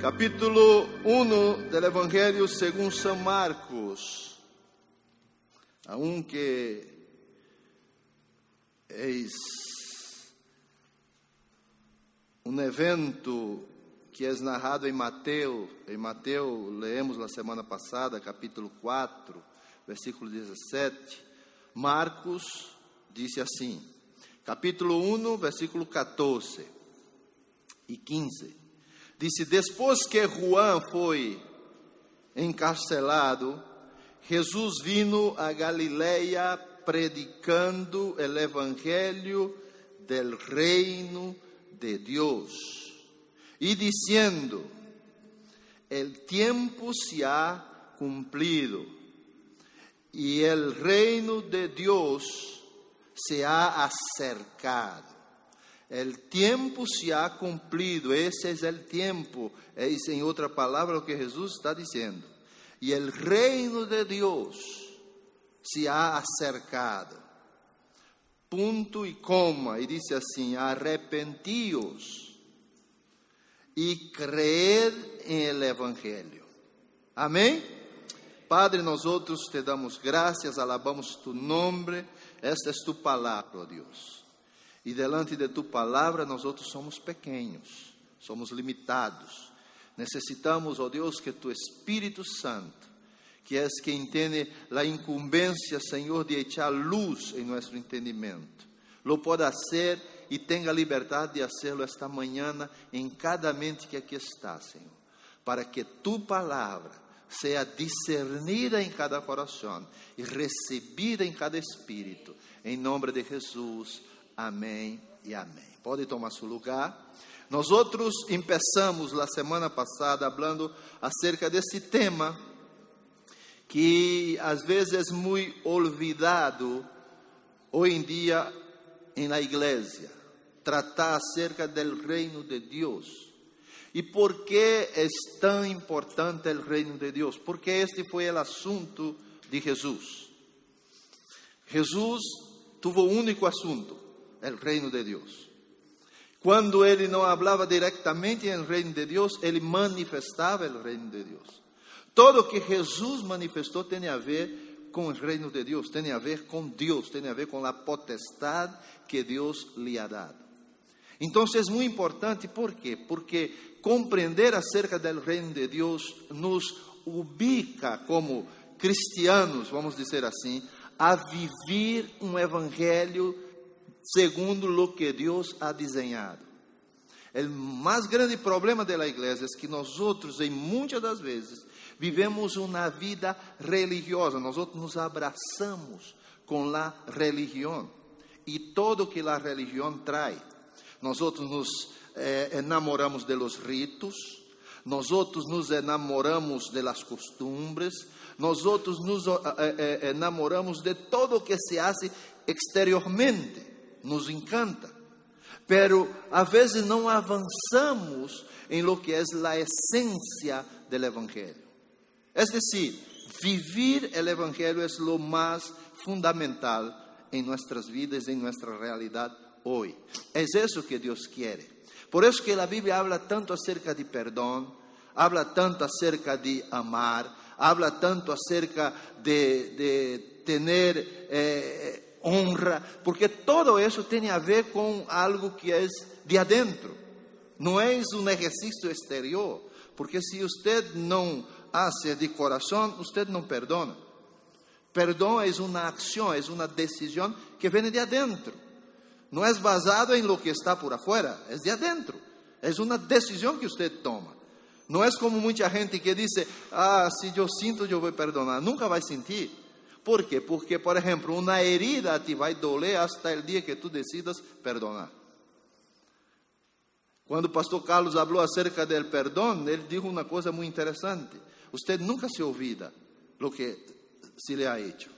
capítulo 1 del Evangelio según San Marcos. Aunque es um evento que é narrado em Mateus, em Mateus leemos na semana passada, capítulo 4, versículo 17. Marcos disse assim, capítulo 1, versículo 14 e 15. Disse: Depois que Juan foi encarcelado, Jesus vino a Galileia predicando o evangelho del reino de Deus e dizendo: El tiempo se ha cumprido e el reino de Deus se ha acercado. El tiempo se ha cumprido, esse é o tempo, é em outra palavra o que Jesus está dizendo. E el reino de Deus se ha acercado. Ponto e coma, e disse assim: arrepentíos e creed em el Evangelho. Amém? Padre, nós outros te damos graças, alabamos tu nome, esta é tu palavra, ó Deus. E delante de tu palavra, nós outros somos pequenos, somos limitados. Necessitamos, ó Deus, que tu Espírito Santo, que és quem tem a incumbência, Senhor, de echar luz em nosso entendimento, lo possa ser e tenha liberdade de fazê-lo esta manhã em cada mente que aqui está, Senhor, para que tu palavra seja discernida em cada coração e recebida em cada espírito, em nome de Jesus. Amém e amém. Pode tomar seu lugar. Nós outros começamos na semana passada falando acerca desse tema que às vezes é muito olvidado hoje em dia na igreja, tratar acerca do reino de Deus. E por que é tão importante o reino de Deus? Porque este foi o assunto de Jesus. Jesus tuvo um único assunto, el reino de Dios. Cuando él no hablaba directamente en el reino de Dios, él manifestaba el reino de Dios. Todo que Jesús manifestó tiene a ver com o reino de Deus, tem a ver com Deus, tem a ver com a potestade que Deus lhe ha dado. Então, é muito importante, por quê? Porque compreender acerca do reino de Deus nos ubica como cristianos, vamos dizer assim, a viver um evangelho segundo lo que Deus ha desenhado. O mais grande problema da igreja é que nós outros, em muitas das vezes, vivemos uma vida religiosa, nós outros nos abraçamos com a religião e todo que a religião traz. Nós outros nos eh, enamoramos de los ritos, nós outros nos enamoramos de las costumbres, nós outros nos eh, eh, enamoramos de todo o que se hace exteriormente nos encanta, pero a vezes não avançamos em lo que é a essência do Evangelho. É decir, vivir o Evangelho é lo mais fundamental em nossas vidas, em nossa realidade hoje. É isso que Deus quer. Por isso que a Bíblia habla tanto acerca de perdão, habla tanto acerca de amar, habla tanto acerca de, de tener eh, honra, porque todo isso tem a ver com algo que é de adentro, não é um exercício exterior, porque se você não hace de coração, você não perdona. Perdão é uma ação, é uma decisão que vem de adentro. Não é basado em lo que está por afuera, é de adentro. É uma decisão que você toma. Não é como muita gente que diz: Ah, se eu sinto, eu vou perdonar. Nunca vai sentir. Por quê? Porque, por exemplo, uma herida te vai doler até o dia que tu decidas perdonar. Quando o pastor Carlos falou acerca do perdão, ele disse uma coisa muito interessante. Você nunca se olvida do que se lhe ha hecho.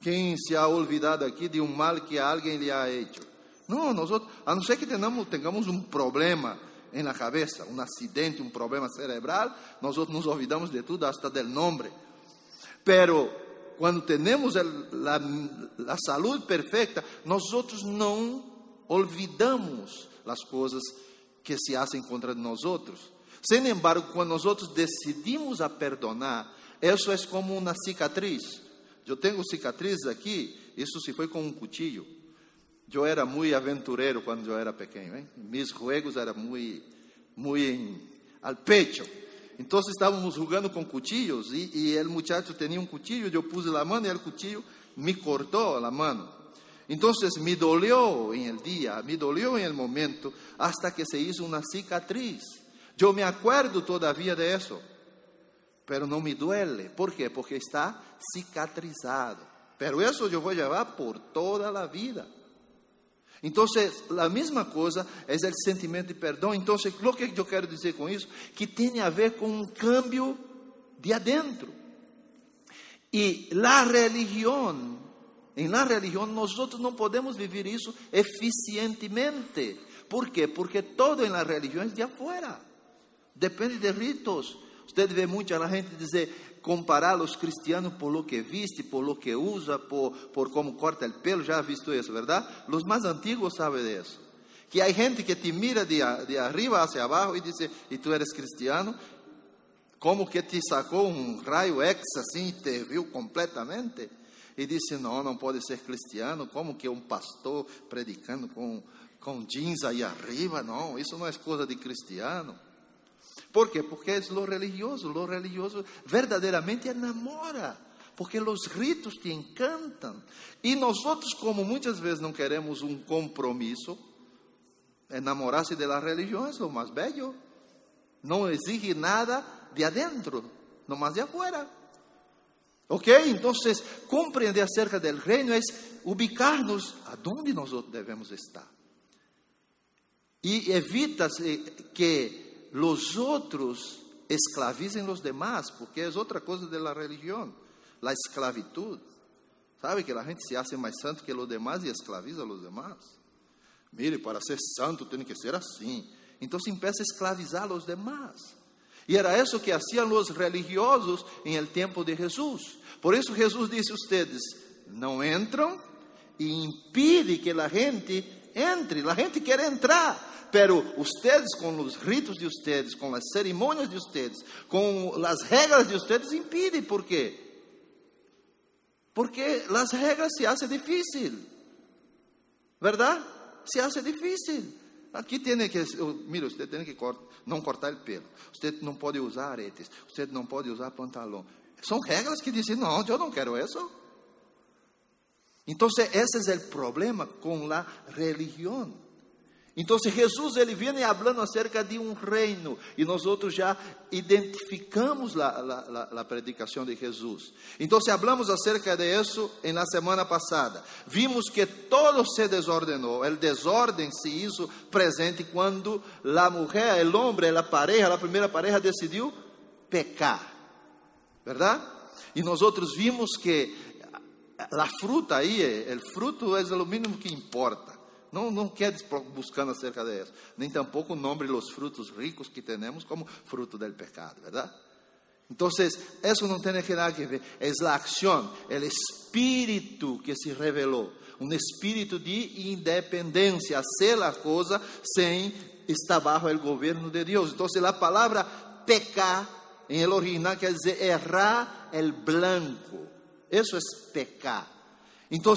Quem se ha olvidado aqui de um mal que alguém lhe ha hecho? Não, nós, a não ser que tenhamos, tenhamos um problema em la cabeça, um acidente, um problema cerebral, nós nos olvidamos de tudo, hasta del nome. Pero quando temos a, a, saúde perfeita, nós outros não olvidamos as coisas que se fazem contra nós outros. Sin embargo, quando nós decidimos a perdonar, isso é como uma cicatriz. Eu tenho cicatrizes aqui, isso se foi com um cuchillo. Eu era muito aventureiro quando eu era pequeno. Hein? Mis juegos eram muito, muito al pecho. Então estávamos jogando com cuchillos e, e o muchacho tinha um cuchillo, eu puse a mão e o cuchillo me cortou a mão. Então me dolió em el dia, me dolió em el momento, hasta que se hizo uma cicatriz. Eu me acuerdo todavía de eso, pero não me duele. ¿Por quê? Porque está cicatrizado. Pero eso eu vou levar por toda a vida. Então, a mesma coisa é o sentimento de perdão. Então, o que eu quero dizer com isso? Que tem a ver com um cambio de adentro. E a religião, em la religião, nós não podemos viver isso eficientemente. ¿Por quê? Porque todo em la religião é de afuera. Depende de ritos. Usted vê muita gente dizer, comparar os cristianos por lo que viste, por lo que usa, por, por como corta o pelo. Já ha visto isso, verdade? Os mais antigos sabem disso. Que há gente que te mira de, de arriba hacia abaixo e diz, e tu eres cristiano, como que te sacou um raio X assim te viu completamente. E disse: Não, não pode ser cristiano. Como que um pastor predicando com, com jeans aí arriba? Não, isso não é coisa de cristiano. ¿Por quê? Porque é lo religioso. Lo religioso verdadeiramente enamora. Porque os ritos te encantam. E nós, como muitas vezes não queremos um compromisso, enamorar-se da religião é o mais bello. Não exige nada de adentro, mais de afuera. Ok? Então, compreender acerca do reino é ubicar-nos aonde nós devemos estar. E evita que los otros esclavizem los demás, porque é outra coisa da religião, a esclavitud. Sabe que a gente se hace mais santo que os demás e esclaviza a los demás. Mire, para ser santo tem que ser. Então se empieza a esclavizar os demás. E era isso que hacían os religiosos em el tempo de Jesus. Por isso Jesus disse a ustedes: não entram e impide que a gente entre. A gente quer entrar, pero ustedes com os ritos de ustedes, com as cerimônias de ustedes, com as regras de ustedes, impedem. ¿Por quê? Porque as regras se hacen difícil, ¿verdad? Se hace difícil. Aqui tem que, mira, você tem que não cortar o pelo, você não pode usar aretes, você não pode usar pantalão. São regras que dizem, não, eu não quero isso. Então, esse é o problema com a religião. Então, Jesus ele vem falando acerca de um reino e nós outros já identificamos a, predicação de Jesus. Então, falamos acerca de isso la semana passada, vimos que todo se desordenou, o desordem se hizo presente quando a mulher, o homem, a pareja, a primeira pareja decidiu pecar, verdade? E nós outros vimos que a fruta aí, o fruto é o mínimo que importa. Não, não quer buscando acerca de isso. Nem tampouco nombre os frutos ricos que temos como fruto del pecado, verdade? Então, isso não tem nada que ver. É a ação, o espírito que se revelou. Um espírito de independência, hacer a coisa sem estar bajo o governo de Deus. Então, a palavra pecar, em el original, quer dizer errar el blanco. Isso é pecar. Então,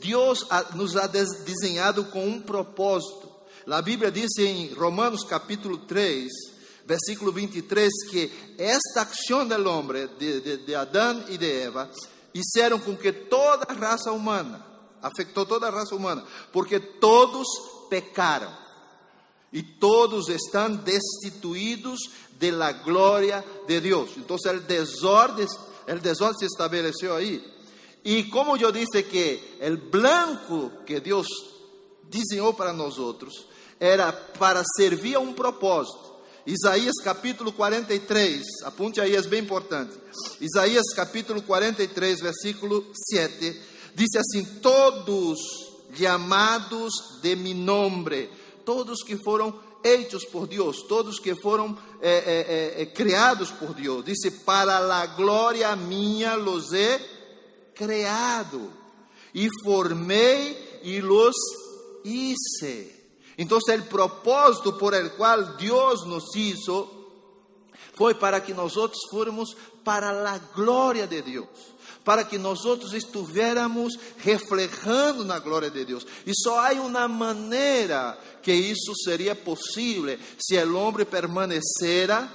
Deus nos ha desenhado com um propósito. A Bíblia diz em Romanos capítulo 3, versículo 23, que esta ação do homem, de, de, de Adão e de Eva, fizeram com que toda a raça humana, afetou toda a raça humana, porque todos pecaram e todos estão destituídos de la glória de Deus. Então, o desordem, o desordem se estabeleceu aí. E como eu disse que o blanco que Deus desenhou para nós outros era para servir a um propósito. Isaías capítulo 43, apunte aí, é bem importante. Isaías capítulo 43, versículo 7, diz assim: Todos chamados de mi nombre, todos que foram hechos por Deus, todos que foram eh, eh, eh, criados por Deus, disse: Para a glória minha los he creado e formei e los hice. Então, o propósito por el qual Deus nos hizo foi para que nós outros fôramos para a glória de Deus, para que nós outros estivéssemos reflejando na glória de Deus. E só há uma maneira que isso seria possível se o homem permanecera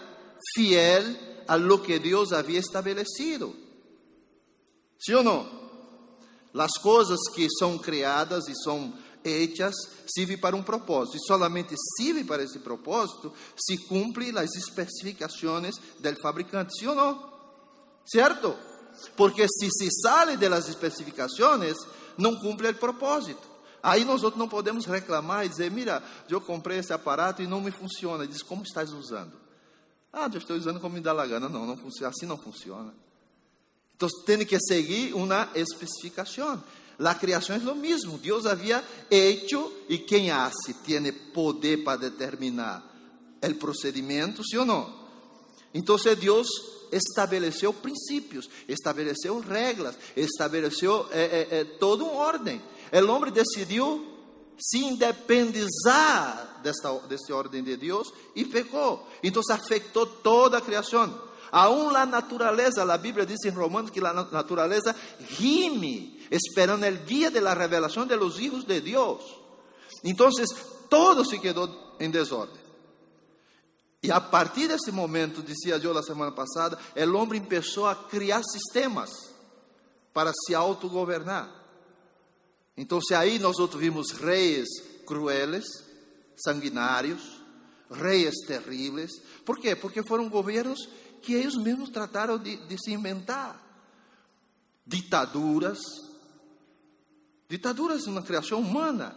fiel a lo que Deus havia estabelecido. Sim ou não? As coisas que são criadas e são hechas servem para um propósito, e solamente serve para esse propósito se cumpre as especificações do fabricante, sim ou não? Certo? Porque se se sale das especificações, não cumpre o propósito. Aí nós outros não podemos reclamar e dizer, mira, eu comprei esse aparato e não me funciona. Diz, como estás usando? Ah, eu estou usando como me dá a gana. Não, não funciona, assim não funciona. Então tem que seguir uma especificação. La criação é o mesmo. Deus havia hecho e quem hace tem poder para determinar o procedimento, sim ou não? Então Deus estabeleceu princípios, estabeleceu regras, estabeleceu eh, eh, eh, toda uma ordem. O homem decidiu se independizar dessa ordem de Deus e pecou. Então afetou toda a criação. Aún a natureza, a Bíblia diz em Romanos que a natureza gime, esperando o dia de la revelação de los hijos de Deus. Então, todo se quedou em desordem. E a partir desse momento, dizia eu na semana passada, o homem começou a criar sistemas para se autogovernar. Então, aí nós outros vimos reis crueles, sanguinários, reis terríveis. Por quê? Porque foram governos que eles mesmos trataram de, de se inventar. Ditaduras, ditaduras na criação humana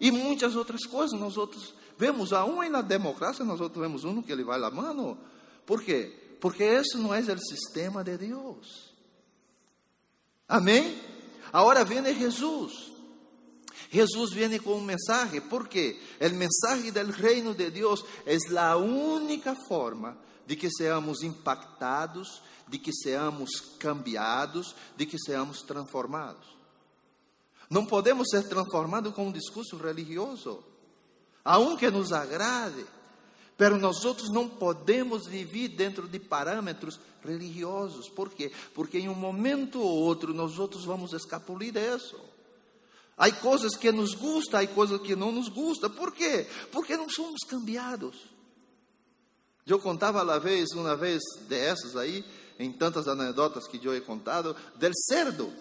e muitas outras coisas. Nós outros vemos a um e na democracia nós outros vemos um que ele vai lá mano. ¿Por quê? Porque esse não é o sistema de Deus. Amém? Agora vem Jesus. Jesus vem com um mensagem, porque o mensagem do reino de Deus é a única forma de que seamos impactados, de que seamos cambiados, de que seamos transformados. Não podemos ser transformados com um discurso religioso, aunque nos agrade, pero nós outros não podemos viver dentro de parâmetros religiosos. Por quê? Porque em um momento ou outro nós outros vamos escapulir disso. Há coisas que nos gustam, há coisas que não nos gustam. Por quê? Porque não somos cambiados. Eu contava uma vez, uma vez dessas aí, em tantas anedotas que eu he contado, del cerdo.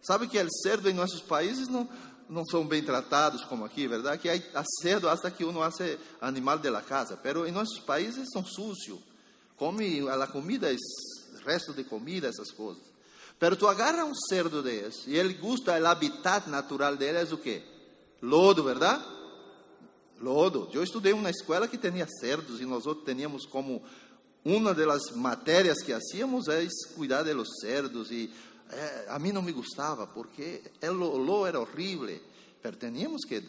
Sabe que o cerdo em nossos países não, não são bem tratados como aqui, verdade? Que há cerdo hasta que uno hace animal de la casa, pero em nossos países são sucios. Come a comida, resto de comida, essas coisas. Pero tu agarra um cerdo desse e ele gusta, o habitat natural dele é o quê? Lodo, verdade? Lodo. Eu estudei uma escola que tinha cerdos e nós outros teníamos como uma das matérias que hacíamos é cuidar de los cerdos e é, a mim não me gostava porque o olor era horrível. Mas teníamos que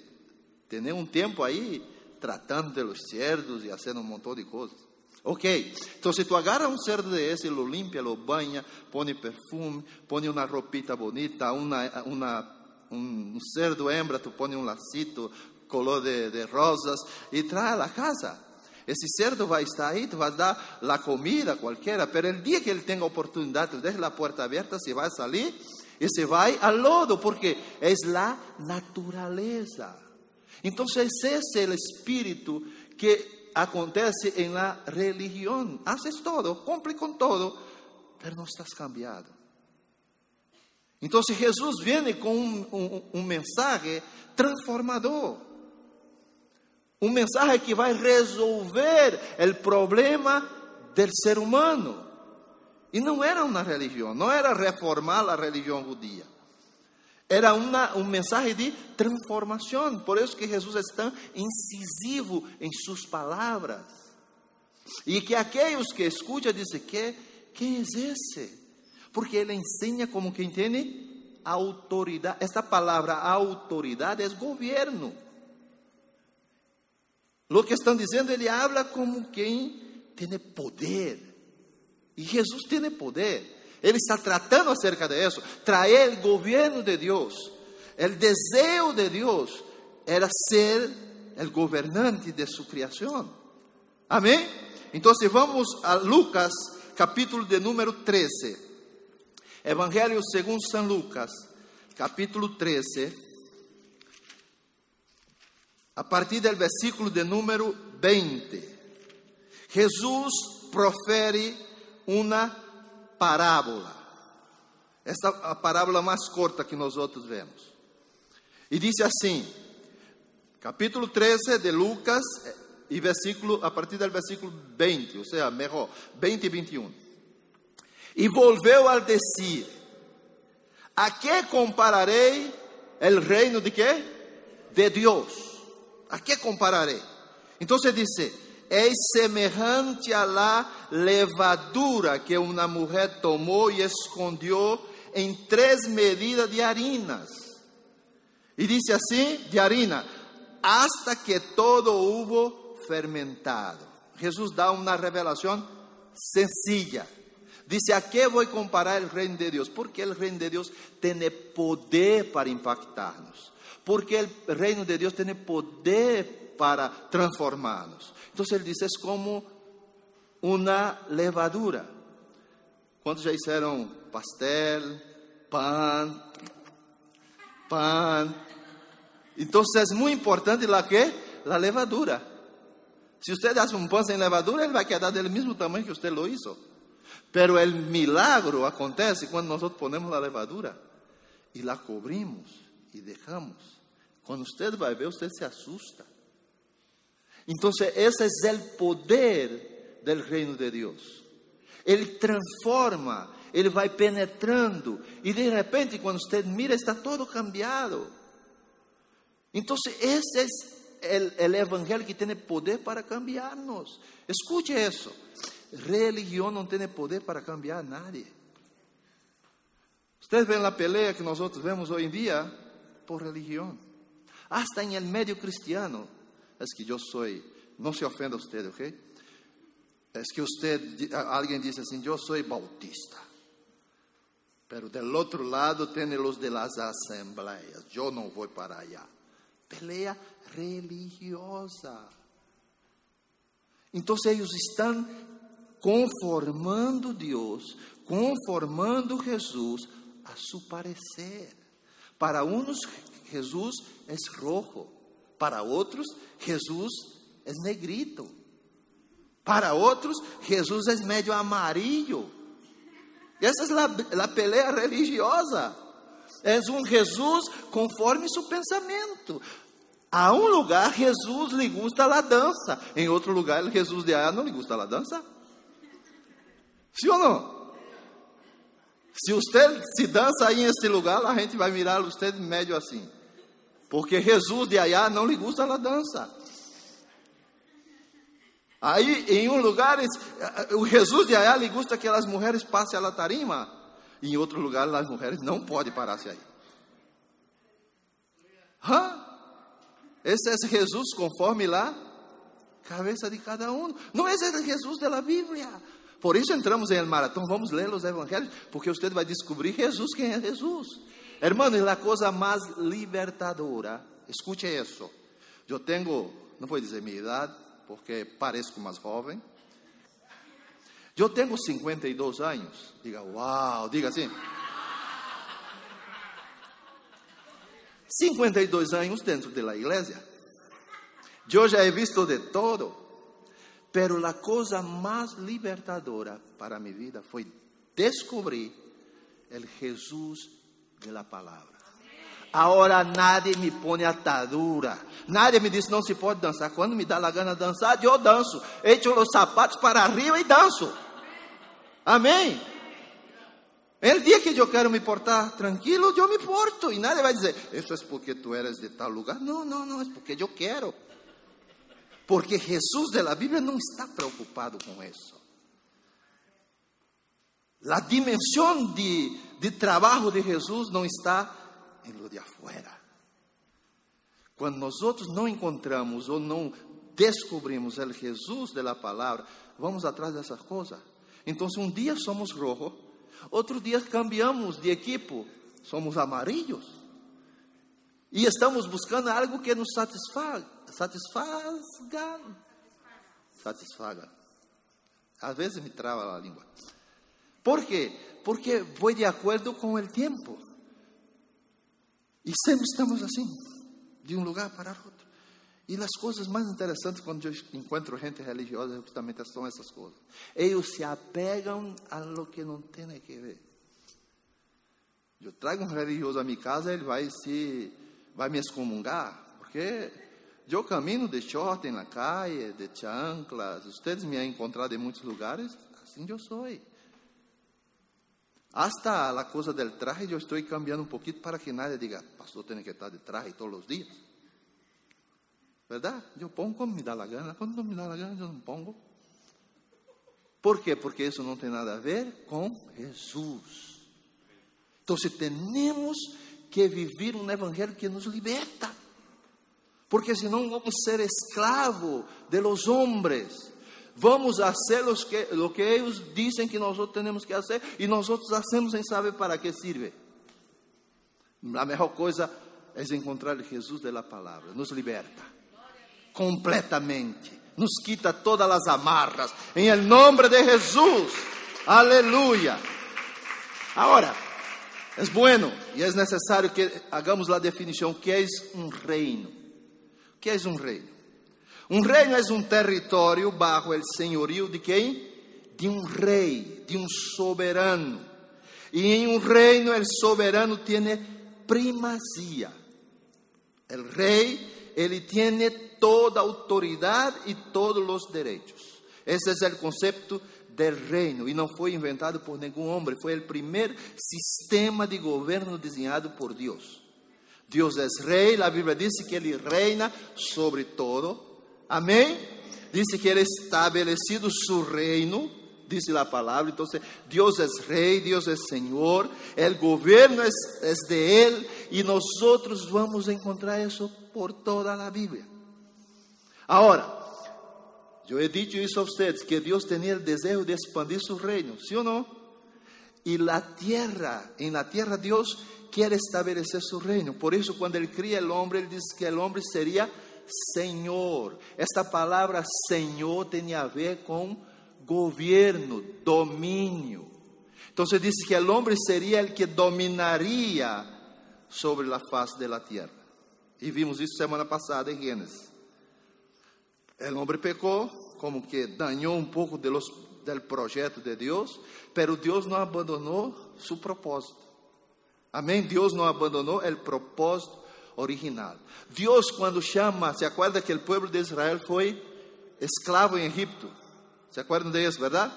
ter um tempo aí tratando de los cerdos e fazendo um montão de coisas. Ok, então se tu agarra um cerdo desse, lo limpia, lo banha, põe perfume, põe uma roupita bonita, uma, uma, um cerdo hembra, tu põe um lacito, color de, de rosas e traz a casa. Esse cerdo vai estar aí, tu vai dar a comida qualquer, mas o dia que ele tenha oportunidade, tu deixa a porta aberta, se vai sair e se vai ao lodo, porque é a natureza. Então, esse é o espírito que acontece em la religião. Haces todo, cumpre com todo, mas não estás cambiado. Então, se Jesus vem com um, um, um mensagem transformador, um mensagem que vai resolver o problema do ser humano. E não era uma religião, não era reformar a religião judia. Era uma, um mensagem de transformação. Por isso que Jesus é tão incisivo em suas palavras. E que aqueles que escutam dizem que quem é esse? Porque ele ensina como quem tem autoridade. Esta palavra autoridade é governo. Lo que estão dizendo, ele habla como quem tem poder. E Jesus tem poder. Ele está tratando acerca de isso. Traer o governo de Deus. O desejo de Deus era ser o governante de sua criação. Amém? Então, vamos a Lucas, capítulo de número 13. Evangelho segundo São Lucas, capítulo 13. A partir do versículo de número 20. Jesus profere uma parábola. Esta é a parábola mais corta que nós outros vemos. E disse assim, capítulo 13 de Lucas, e versículo, a partir do versículo 20, ou seja, melhor, 20 e 21. E volveu a dizer: A que compararei o reino de quê? De Deus. A que compararei? Então se disse: É semelhante a la levadura que uma mulher tomou e escondeu em três medidas de harinas. E disse assim: de harina, hasta que todo hubo fermentado. Jesus dá uma revelação sencilla. Dice, ¿a qué voy a comparar el reino de Dios? Porque el reino de Dios tiene poder para impactarnos. Porque el reino de Dios tiene poder para transformarnos. Entonces él dice, es como una levadura. ¿Cuántos ya hicieron pastel, pan, pan? Entonces es muy importante la que? La levadura. Se você hace um pão sem levadura, ele vai quedar do mesmo tamanho que você lo hizo. Pero o milagro acontece quando nós ponemos a levadura e la cobrimos e deixamos. Quando você vai ver, você se assusta. Então, esse é o poder do reino de Deus. Ele transforma, ele vai penetrando, e de repente, quando você mira, está todo cambiado. Então, esse é el, el evangelho que tem poder para cambiarnos. Escute isso. Religião não tem poder para cambiar a nadie. Ustedes ven a pelea que nós vemos hoje em dia por religião. Hasta em el medio cristiano. É que eu sou, não se ofenda usted, ok? É que usted, alguém diz assim, eu sou bautista. Pero del outro lado tem os de las assembleias. Eu não vou para allá. Pelea religiosa. Então eles estão conformando Deus, conformando Jesus a seu parecer. Para uns, Jesus é rojo, para outros, Jesus é negrito, para outros, Jesus é meio amarillo. Essa é a, a pelea religiosa. É um Jesus conforme seu pensamento. A um lugar, Jesus lhe gusta a dança. Em outro lugar, Jesus de allá não lhe gusta a dança. Sim ou não? Se você se dança aí nesse lugar, a gente vai mirar você médio assim. Porque Jesus de allá não lhe gusta a dança. Aí, em um lugar, o Jesus de allá lhe gusta que as mulheres passem a tarima. Em outro lugar, as mulheres não podem parar-se aí. Hã? Esse é Jesus conforme lá, cabeça de cada um. Não é esse Jesus da Bíblia. Por isso entramos em maratão, vamos ler os evangelhos, porque você vai descobrir Jesus, quem é Jesus. Hermano, é a coisa mais libertadora. Escute isso. Eu tenho, não vou dizer minha idade, porque pareço mais jovem. Eu tenho 52 anos. Diga, uau, diga assim. 52 anos dentro da igreja. Eu já he visto de todo, pero a coisa mais libertadora para minha vida foi descobrir o Jesus de la palavra. Agora nadie me põe atadura. Nadie me diz não se pode dançar. Quando me dá a gana dançar, eu danço. Echo os sapatos para arriba e danço. Amém. El dia que eu quero me portar tranquilo, eu me porto. E nadie vai dizer, isso é porque tu eres de tal lugar. Não, não, não, é porque eu quero. Porque Jesus de la Bíblia não está preocupado com isso. A dimensão de, de trabalho de Jesus não está em lo de afuera. Quando nós outros não encontramos ou não descobrimos o Jesus de la palavra, vamos atrás dessas coisas. Então, um dia somos rojo, Outro dia cambiamos de equipo, somos amarillos. E estamos buscando algo que nos satisfaga. Satisfaga. Satisfaga. Às vezes me trava a língua. Por quê? Porque vou de acordo com o tempo. E sempre estamos assim, de um lugar para outro. E as coisas mais interessantes quando eu encontro gente religiosa justamente são essas coisas. Eles se apegam a lo que não tem que ver. Eu trago um religioso a minha casa, ele vai se vai me excomungar, porque eu caminho de short na calle, de chanclas. Vocês me han encontrado em muitos lugares, assim eu sou. Hasta a coisa del traje eu estou cambiando um pouquinho para que nadie diga, pastor tem que estar de traje todos os dias. ¿Verdad? Eu pongo quando me dá a gana, quando não me dá a gana eu não pongo. Por quê? Porque isso não tem nada a ver com Jesus. Então, temos que viver um evangelho que nos liberta. Porque senão vamos ser escravos de los hombres. Vamos fazer lo que, lo que eles dizem que nós temos que fazer e nós hacemos sem saber para que serve. A melhor coisa é encontrar Jesus da palavra, nos liberta completamente, nos quita todas as amarras, em nome de Jesus. Aleluia. Agora, é bueno e é necessário que hagamos a definição que é um reino. O que é um reino? Um reino é um território bajo o senhorio de quem? De um rei, de um soberano. E em um reino, o soberano tem primazia. O rei, ele tem toda a autoridade e todos os direitos. Esse é o conceito del reino e não foi inventado por nenhum homem, foi o primeiro sistema de governo desenhado por Deus. Deus é rei, a Bíblia diz que ele reina sobre todo, Amém? Dice que ele estabelecido su reino, dice la palabra. Entonces, Dios es rey, Dios es Señor, el gobierno es, es de Él y nosotros vamos a encontrar eso por toda la Biblia. Ahora, yo he dicho eso a ustedes, que Dios tenía el deseo de expandir su reino, ¿sí o no? Y la tierra, en la tierra Dios quiere establecer su reino. Por eso cuando Él cría el hombre, Él dice que el hombre sería Senhor. Esta palavra Senhor tem a ver com governo, domínio. Então se diz que o homem seria o que dominaria sobre a face da terra. E vimos isso semana passada em Gênesis. O homem pecou, como que dañou um pouco de los, del projeto de Deus, pero Deus não abandonou seu propósito. Amém? Deus não abandonou o propósito original. Deus, quando chama, se acorda que o povo de Israel foi escravo em Egipto. Se acordam disso, verdade?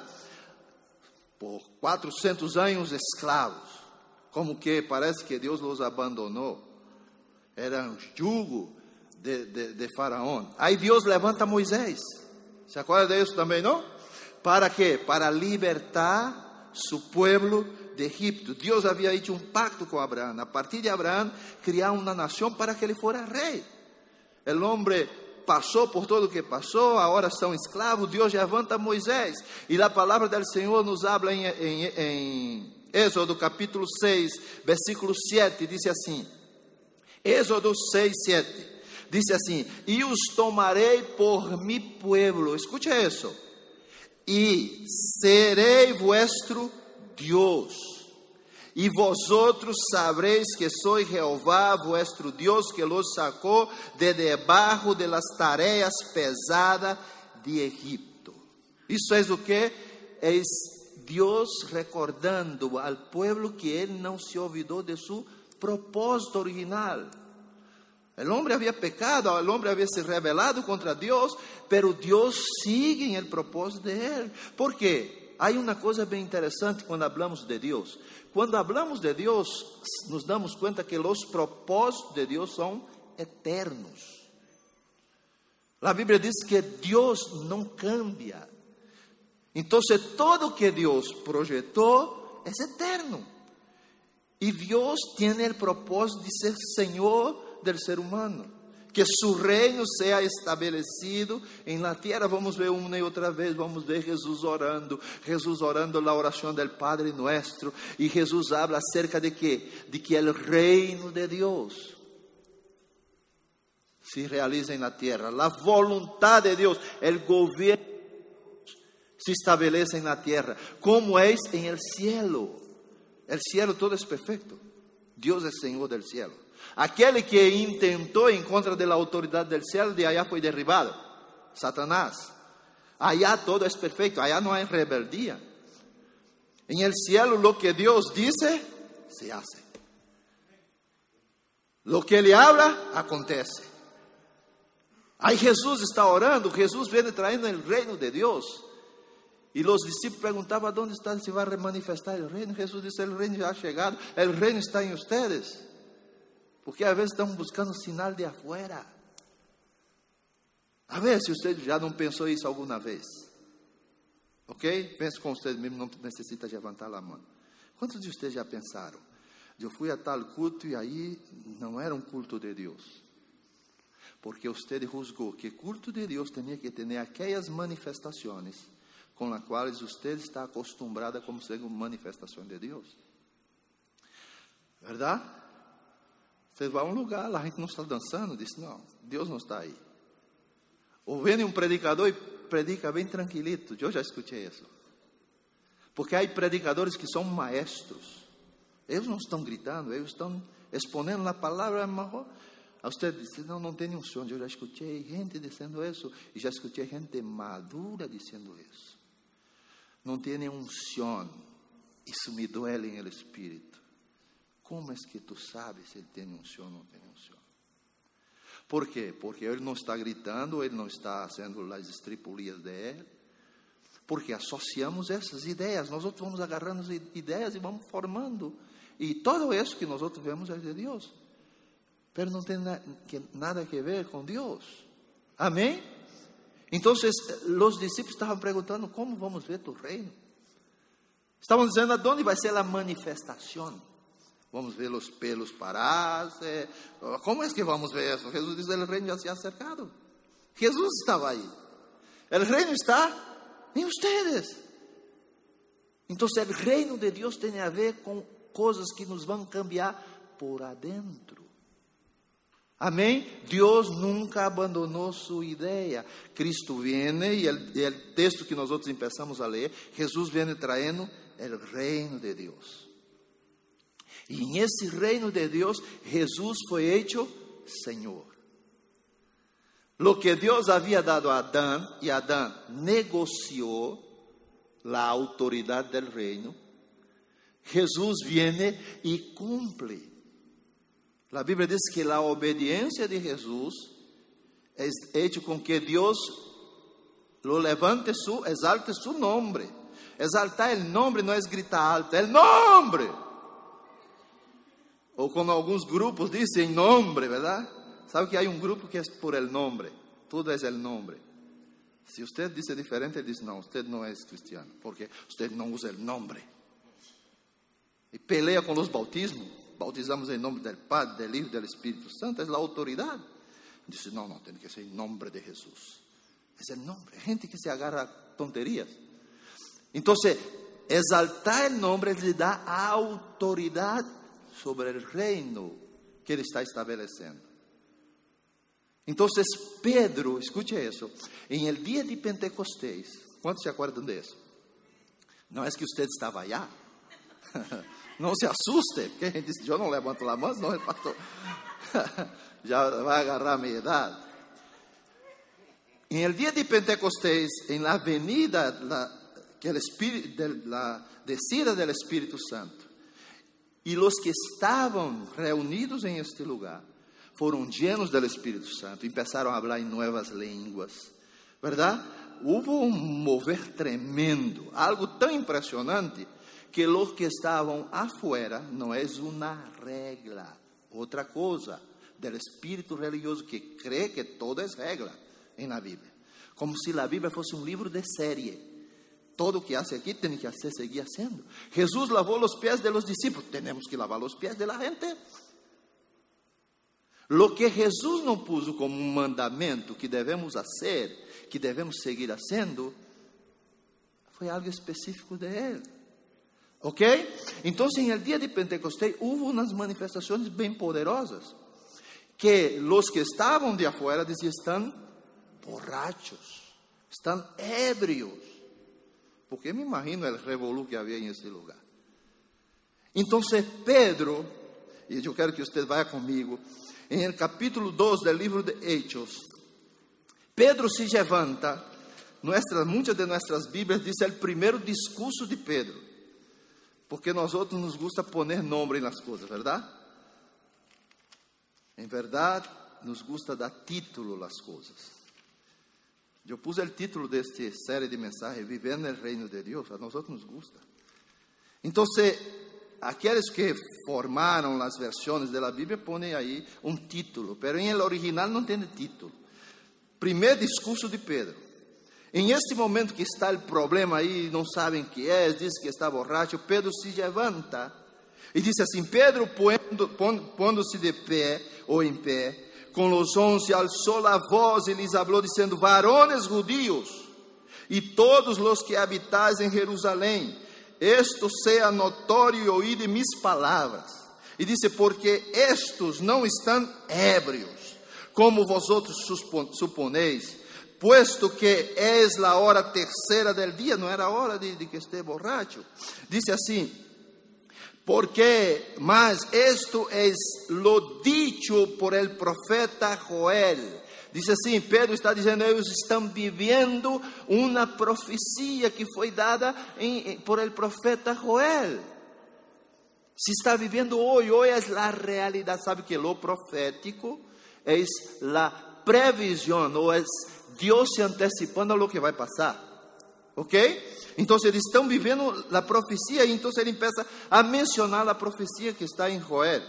Por 400 anos escravos. Como que parece que Deus os abandonou. Era jugo de, de, de Faraó. Aí Deus levanta Moisés. Se acorda disso também, não? Para quê? Para libertar seu povo de Egipto. Deus havia hecho um pacto com Abraão. A partir de Abraão, criar uma nação para que ele fosse rei. O homem passou por tudo o que passou, agora são escravos. Deus levanta Moisés. E a palavra do Senhor nos habla em, em, Êxodo capítulo 6, versículo 7. Diz assim: Êxodo 6, 7. Diz assim: E os tomarei por mi pueblo. Escute isso. E serei vuestro Dios. Y vosotros sabréis que soy Jehová vuestro Dios que los sacó de debajo de las tareas pesadas de Egipto. Isso é o que? É Deus recordando ao pueblo que ele não se olvidou de seu propósito original. O homem havia pecado, o homem havia se rebelado contra Deus, pero Deus sigue em el propósito de ele. Por quê? Há uma coisa bem interessante quando falamos de Deus. Quando falamos de Deus, nos damos conta que os propósitos de Deus são eternos. A Bíblia diz que Deus não cambia. Então, todo que Deus projetou é eterno. E Deus tem o propósito de ser Senhor do ser humano que su reino sea establecido en la tierra. Vamos ver una y otra vez, vamos ver Jesús orando, Jesús orando la oración del Padre nuestro, y Jesús habla acerca de que, de que el reino de Dios se realiza en la tierra, la voluntad de Dios, el gobierno se estabelece na terra, como é em el cielo. El cielo todo é perfeito. Deus é Senhor del cielo. Aquele que intentou em contra da autoridade del cielo, de allá foi derribado. Satanás. Allá todo é perfeito, allá não há rebeldia. Em el cielo lo que Deus dice, se hace. Lo que Ele habla, acontece. Aí Jesus está orando, Jesus vem traindo o reino de Deus. E os discípulos perguntavam: onde está se vai manifestar o reino? Jesus disse: o reino já ha chegado, o reino está em ustedes. Porque às vezes estamos buscando sinal de afuera. A ver se você já não pensou isso alguma vez. Ok? Pense com você mesmo, não necessita levantar a mão. Quantos de vocês já pensaram? Eu fui a tal culto e aí não era um culto de Deus porque você juzgou que culto de Deus tinha que ter aquelas manifestações com as quais você está acostumbrada como sendo manifestação de Deus. Verdade? Você vai a um lugar, a gente não está dançando, diz, não, Deus não está aí. Ou vem um predicador e predica bem tranquilito, eu já escutei isso. Porque há predicadores que são maestros. Eles não estão gritando, eles estão exponendo a palavra, a você dice, não, não tem unção. Eu já escutei gente dizendo isso. E já escutei gente madura dizendo isso. Não tem unção. Isso me duele em el espírito. Como é que tu sabes se ele tem unção ou não tem unção? Por quê? Porque ele não está gritando, ele não está fazendo as estripulias dele. Porque associamos essas ideias. Nós outros vamos agarrando as ideias e vamos formando. E todo isso que nós outros vemos é de Deus pero não tem nada que ver com Deus. Amém? Então, os discípulos estavam perguntando: como vamos ver tu reino? Estavam dizendo: aonde vai ser a manifestação? Vamos ver os pelos pararse. Como é que vamos ver isso? Jesus disse: o reino já se ha acercado. Jesus estava aí. O reino está em vocês. Então, o reino de Deus tem a ver com coisas que nos vão cambiar por adentro. Amém? Deus nunca abandonou sua ideia. Cristo vem e o texto que nós outros começamos a ler, Jesus vem trazendo o reino de Deus. E em esse reino de Deus, Jesus foi hecho Senhor. Lo que Deus havia dado a Adão, e Adão negociou a autoridade do reino, Jesus vem e cumpre. A Bíblia diz que a obediência de Jesus é hecho com que Deus lo levante su, exalte su nombre. Exaltar o nome não é gritar alto, o nome. Ou como alguns grupos dizem nome, verdade? Sabe que há um grupo que é por el nome, tudo é el nome. Se você diz diferente, ele diz: não, você não é cristiano, porque você não usa o nome. E pelea com os bautismos bautizamos em nome do Padre, do Filho e do Espírito Santo, é a autoridade. Disse, não, não, tem que ser em nome de Jesus. É o nome. Gente que se agarra a tonterias. Então, exaltar o nome lhe dá autoridade sobre o reino que ele está estabelecendo. Então, Pedro, escute isso, em el dia de Pentecostés, quantos se acordam disso? Não é que você estava allá? Não se assuste, porque a gente disse, eu não levanto a mão, não, pastor. Já vai agarrar a minha idade. Em el dia de Pentecostés, em la avenida, la, que el espírito, de, la descida del Espírito Santo, e os que estavam reunidos em este lugar, foram llenos del Espírito Santo, começaram a falar em novas línguas, verdade? Houve um mover tremendo, algo tão impressionante que los que estavam afuera não é uma regra, outra coisa del espírito religioso que crê que todo é regra la Bíblia, como se a Bíblia fosse um livro de série. Todo o que hace aqui tem que hacer, seguir haciendo. Jesus lavou os pés de los discípulos, temos que lavar os pés de la gente. Lo que Jesus não puso como um mandamento que devemos fazer, que devemos seguir fazendo, foi algo específico de Ele. ¿Ok? Entonces en el día de Pentecostés hubo unas manifestaciones bien poderosas que los que estaban de afuera decían, están borrachos, están ebrios. Porque me imagino el revolú que había en ese lugar. Entonces Pedro, y yo quiero que usted vaya conmigo, en el capítulo 2 del libro de Hechos, Pedro se levanta, nuestras, muchas de nuestras Biblias dice el primer discurso de Pedro, porque nosotros nos gusta poner nombre en las cosas, ¿verdad? En verdad, nos gusta dar título a las Eu pus o título desta série de mensagens, Vivendo no Reino de Deus, a nós nos gusta. Então, aqueles que formaram as versões da Bíblia põem aí um título, mas em el original não tem título. Primeiro discurso de Pedro. Em este momento que está o problema aí, não sabem que é, diz que está borracho, Pedro se levanta e diz assim: Pedro, pondo-se de pé ou em pé, com os once alçou a voz e lhes falou, dizendo: Varones judíos e todos os que habitais em Jerusalém, esto seja notório e oído mis palavras. E disse: Porque estes não estão ébrios, como vosotros suponeis, puesto que es la hora terceira del dia, não era hora de, de que esteja borracho. Disse assim: porque mas esto es lo dicho por el profeta Joel. Dice assim, Pedro está dizendo, eles estão vivendo uma profecia que foi dada em, por el profeta Joel. Se está vivendo hoje, hoje é a realidade. Sabe que lo profético é a previsão, ou é Deus se antecipando a lo que vai passar. ¿Ok? Então eles estão vivendo a profecia, e então ele começa a mencionar a profecia que está em Joel.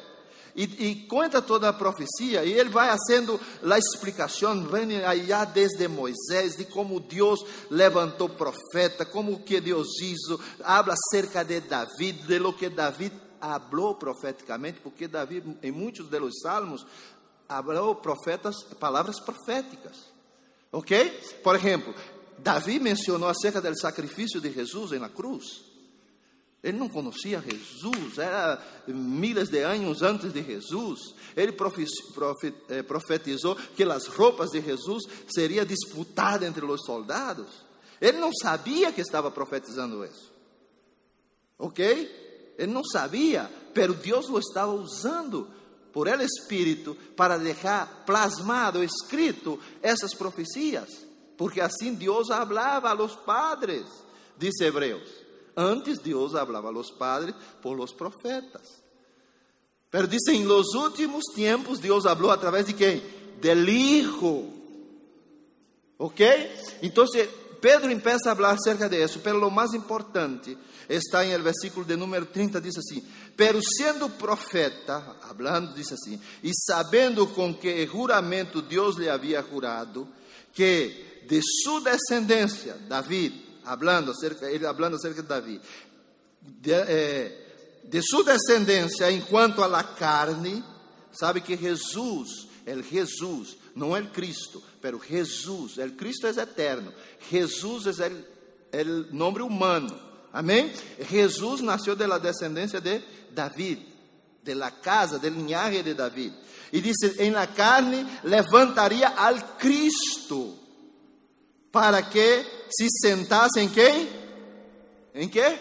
E, e, conta toda a profecia, e ele vai fazendo a explicação, vem allá desde Moisés, de como Deus levantou profeta, como que Deus hizo, habla acerca de David, de lo que David falou profeticamente, porque David, em muitos de los salmos, falou profetas, palavras proféticas. Ok? Por exemplo, Davi mencionou acerca do sacrifício de Jesus na cruz. Ele não conhecia Jesus, era miles de anos antes de Jesus. Ele eh, profetizou que as roupas de Jesus seriam disputadas entre os soldados. Ele não sabia que estava profetizando isso. Ok? Ele não sabia, pero Deus o estava usando por el Espírito para deixar plasmado, escrito essas profecias porque assim Deus hablaba a los padres, dice Hebreos. Antes Deus hablaba a los padres por los profetas. Pero dice, en los últimos tiempos Deus habló a través de quem? Del Hijo. ¿Ok? Entonces Pedro empieza a hablar acerca de eso, pero lo más importante está en el versículo de número 30, dice así, pero siendo profeta, hablando, dice así, y sabiendo con que juramento Dios le había jurado, que de sua descendência, Davi, hablando acerca, ele hablando acerca de Davi, de, eh, de enquanto a la carne, sabe que Jesus, el Jesus, não é Cristo, pero Jesus, el Cristo é eterno, Jesus é el, el humano, amém? Jesus nasceu de la descendência de David, de la casa, del linhaje de David. E disse: em la carne levantaria al Cristo para que se sentasse em quem? Em que?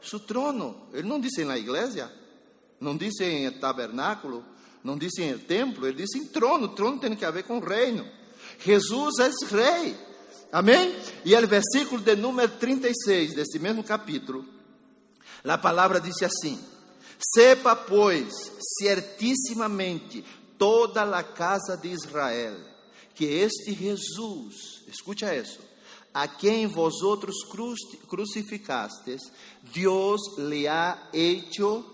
Su trono. Ele não disse na igreja, não disse em tabernáculo, não disse em templo, ele disse em trono. Trono tem que ver com reino. Jesus é rei. Amém? E o versículo de número 36 desse mesmo capítulo, a palavra diz assim: Sepa, pois, certissimamente toda a casa de Israel, que este Jesus escucha isso, a quem vosotros crucificastes, Deus le ha hecho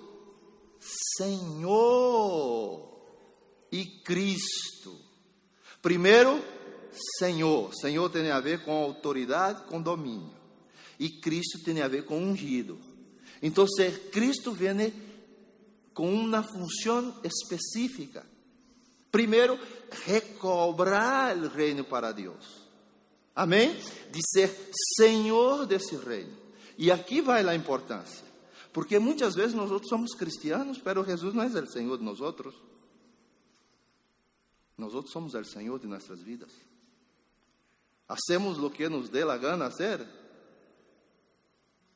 Senhor e Cristo. Primeiro, Senhor. Senhor tem a ver com autoridade, com domínio. E Cristo tem a ver com ungido. Então, Cristo vem com uma função específica. Primeiro, recobrar o reino para Deus. Amém? De ser senhor desse reino. E aqui vai a importância. Porque muitas vezes nós somos cristianos, mas Jesus não é o Senhor de nós outros. Nós outros somos o Senhor de nossas vidas. Hacemos o que nos dê a gana hacer.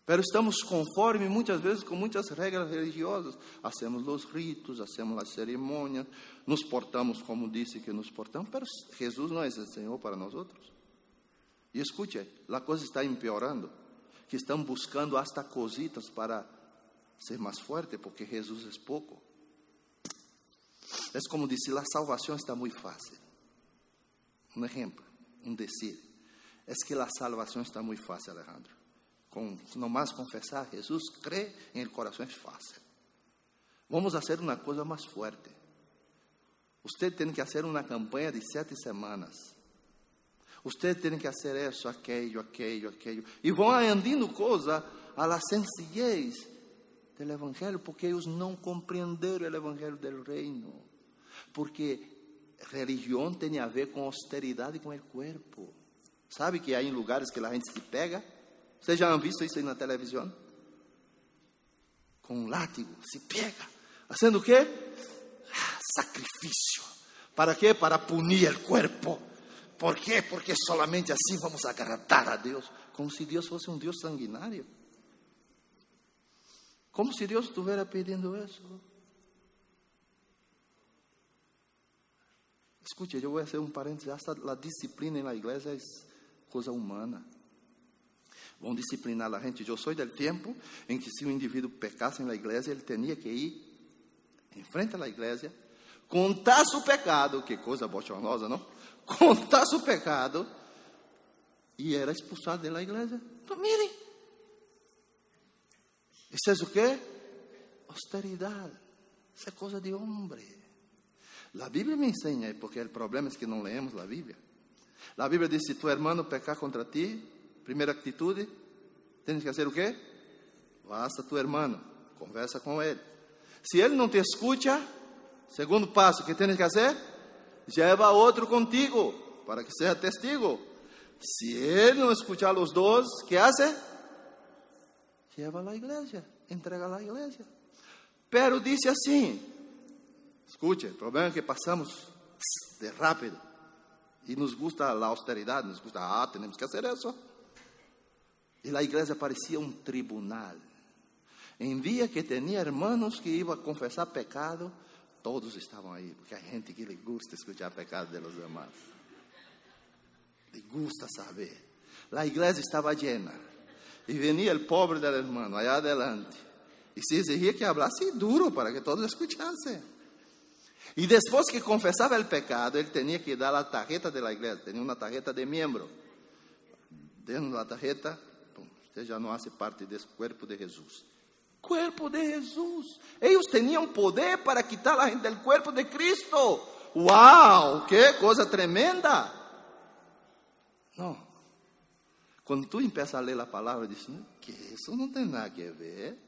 Pero estamos conformes muitas vezes com muitas regras religiosas. Hacemos os ritos, hacemos as cerimônias, nos portamos como disse que nos portamos, pero Jesus não é o Senhor para nós outros. E escute, a coisa está empeorando, que estão buscando hasta cositas para ser mais forte, porque Jesus é pouco. É como disse, a salvação está muito fácil. Um exemplo, um decir. É que a salvação está muito fácil, Alejandro. Com mais confessar Jesus, crê em el coração é fácil. Vamos fazer uma coisa mais forte. Você tem que fazer uma campanha de sete semanas. Você tem que fazer isso, aquilo, aquilo, aquilo. E vão añadindo coisas a la sencillez do Evangelho, porque eles não compreenderam o Evangelho do reino. Porque religião tem a ver com austeridade com o corpo. Sabe que há em lugares que a gente se pega? Vocês já han visto isso aí na televisão? Com um látigo, se pega. Fazendo o quê? Ah, sacrifício. Para quê? Para punir o corpo. Por quê? Porque solamente assim vamos agradar a Deus. Como se Deus fosse um Deus sanguinário. Como se Deus estivesse pedindo isso. Escute, eu vou fazer um parênteses. A disciplina na igreja é coisa humana. Vão disciplinar a gente. Eu sou do tempo em que se o indivíduo pecasse na igreja, ele tinha que ir em frente à igreja, contar seu pecado, que coisa bochornosa, não? Contar seu pecado e era expulsado da igreja. Então, mirem, isso é o que? Austeridade. Isso é coisa de homem. A Bíblia me ensina, porque o problema é que não lemos a Bíblia. A Bíblia diz: se tu irmão pecar contra ti, primeira atitude, tens que fazer o quê? Basta tu irmão, conversa com ele. Se ele não te escuta, segundo passo que tens que fazer, leva outro contigo, para que seja testigo. Se ele não escutar os dois, que hace? Leva à igreja, entrega à igreja. Pero disse assim: escute, o problema é que passamos de rápido e nos gusta a austeridade, nos gusta, ah, temos que fazer isso. E a igreja parecia um tribunal. Em dia que tinha irmãos que iam confessar pecado, todos estavam aí, porque há gente que lhe gusta escutar pecado dos demais. Lhe gusta saber. A igreja estava llena. E venia o pobre del hermano allá adelante. E se exigia que hablasse duro para que todos escutassem. E depois que confessava o pecado, ele tinha que dar a tarjeta da igreja, tinha uma tarjeta de membro. Dentro da tarjeta, você já não faz parte desse corpo de Jesus. Corpo de Jesus. Eles tinham poder para quitar a gente do corpo de Cristo. Uau, que coisa tremenda! Não. Quando tu empiezas a ler a palavra, diz que isso não tem nada a ver.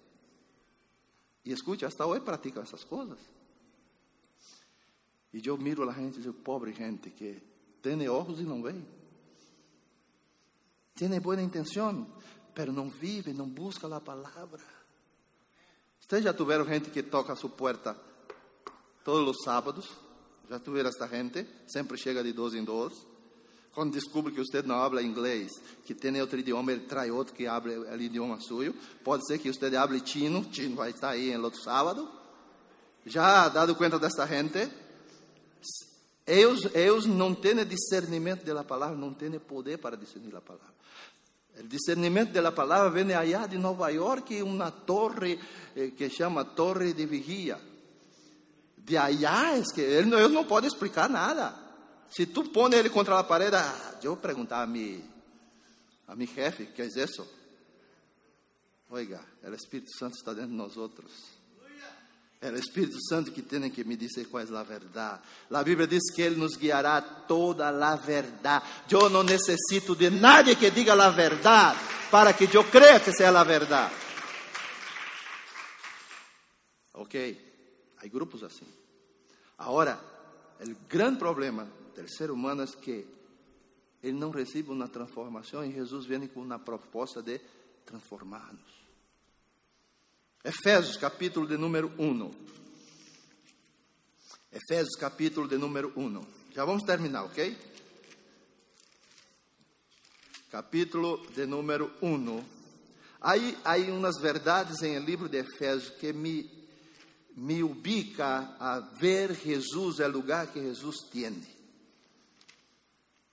E escute, hasta hoje praticam essas coisas. E eu miro a gente digo, pobre gente que tem olhos e não vê. Tem boa intenção, mas não vive, não busca a palavra. Vocês já tiveram gente que toca a sua porta todos os sábados? Já tiveram esta gente? Sempre chega de dois em dois. Quando descobre que você não habla inglês, que tem outro idioma, ele traz outro que habla o idioma suyo. Pode ser que você hable chino, chino vai estar aí no outro sábado. Já dado conta desta gente? Eles, eles não têm discernimento da palavra, não têm poder para discernir a palavra. O discernimento da palavra vem allá de Nova York, uma torre eh, que chama Torre de Vigia. De allá é que ele, ele não pode explicar nada. Se tu põe ele contra a parede, ah, eu vou perguntar a mi, a mi jefe, que é isso? Oiga, o Espírito Santo está dentro de nós outros. É o Espírito Santo que tem que me dizer qual é a verdade. A Bíblia diz que Ele nos guiará toda a verdade. Eu não necessito de nadie que diga a verdade para que eu creia que seja a verdade. Ok, há grupos assim. Agora, o grande problema do ser humano é que ele não recebe uma transformação e Jesus vem com uma proposta de transformar-nos. Efésios, capítulo de número 1. Efésios, capítulo de número 1. Já vamos terminar, ok? Capítulo de número 1. Hay, hay unas verdades en el libro de Efesios que me, me ubica a ver Jesús, el lugar que Jesús tiene.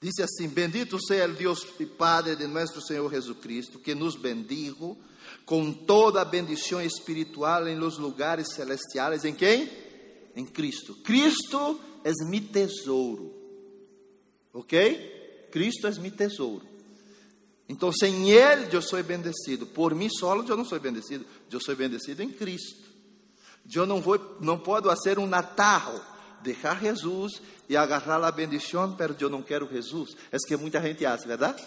Dice assim: Bendito seja o Deus e Padre de nosso Senhor Jesucristo, que nos bendijo com toda a bendição espiritual em los lugares celestiais. Em quem? Em Cristo. Cristo é mi tesouro. Ok? Cristo é mi tesouro. Então, sem Ele, eu sou bendecido. Por mim solo, eu não sou bendecido. Eu sou bendecido em Cristo. Eu não vou, não posso fazer um atarro, deixar Jesus e agarrar a bendição, mas eu não quero Jesus. É que muita gente acha, verdade?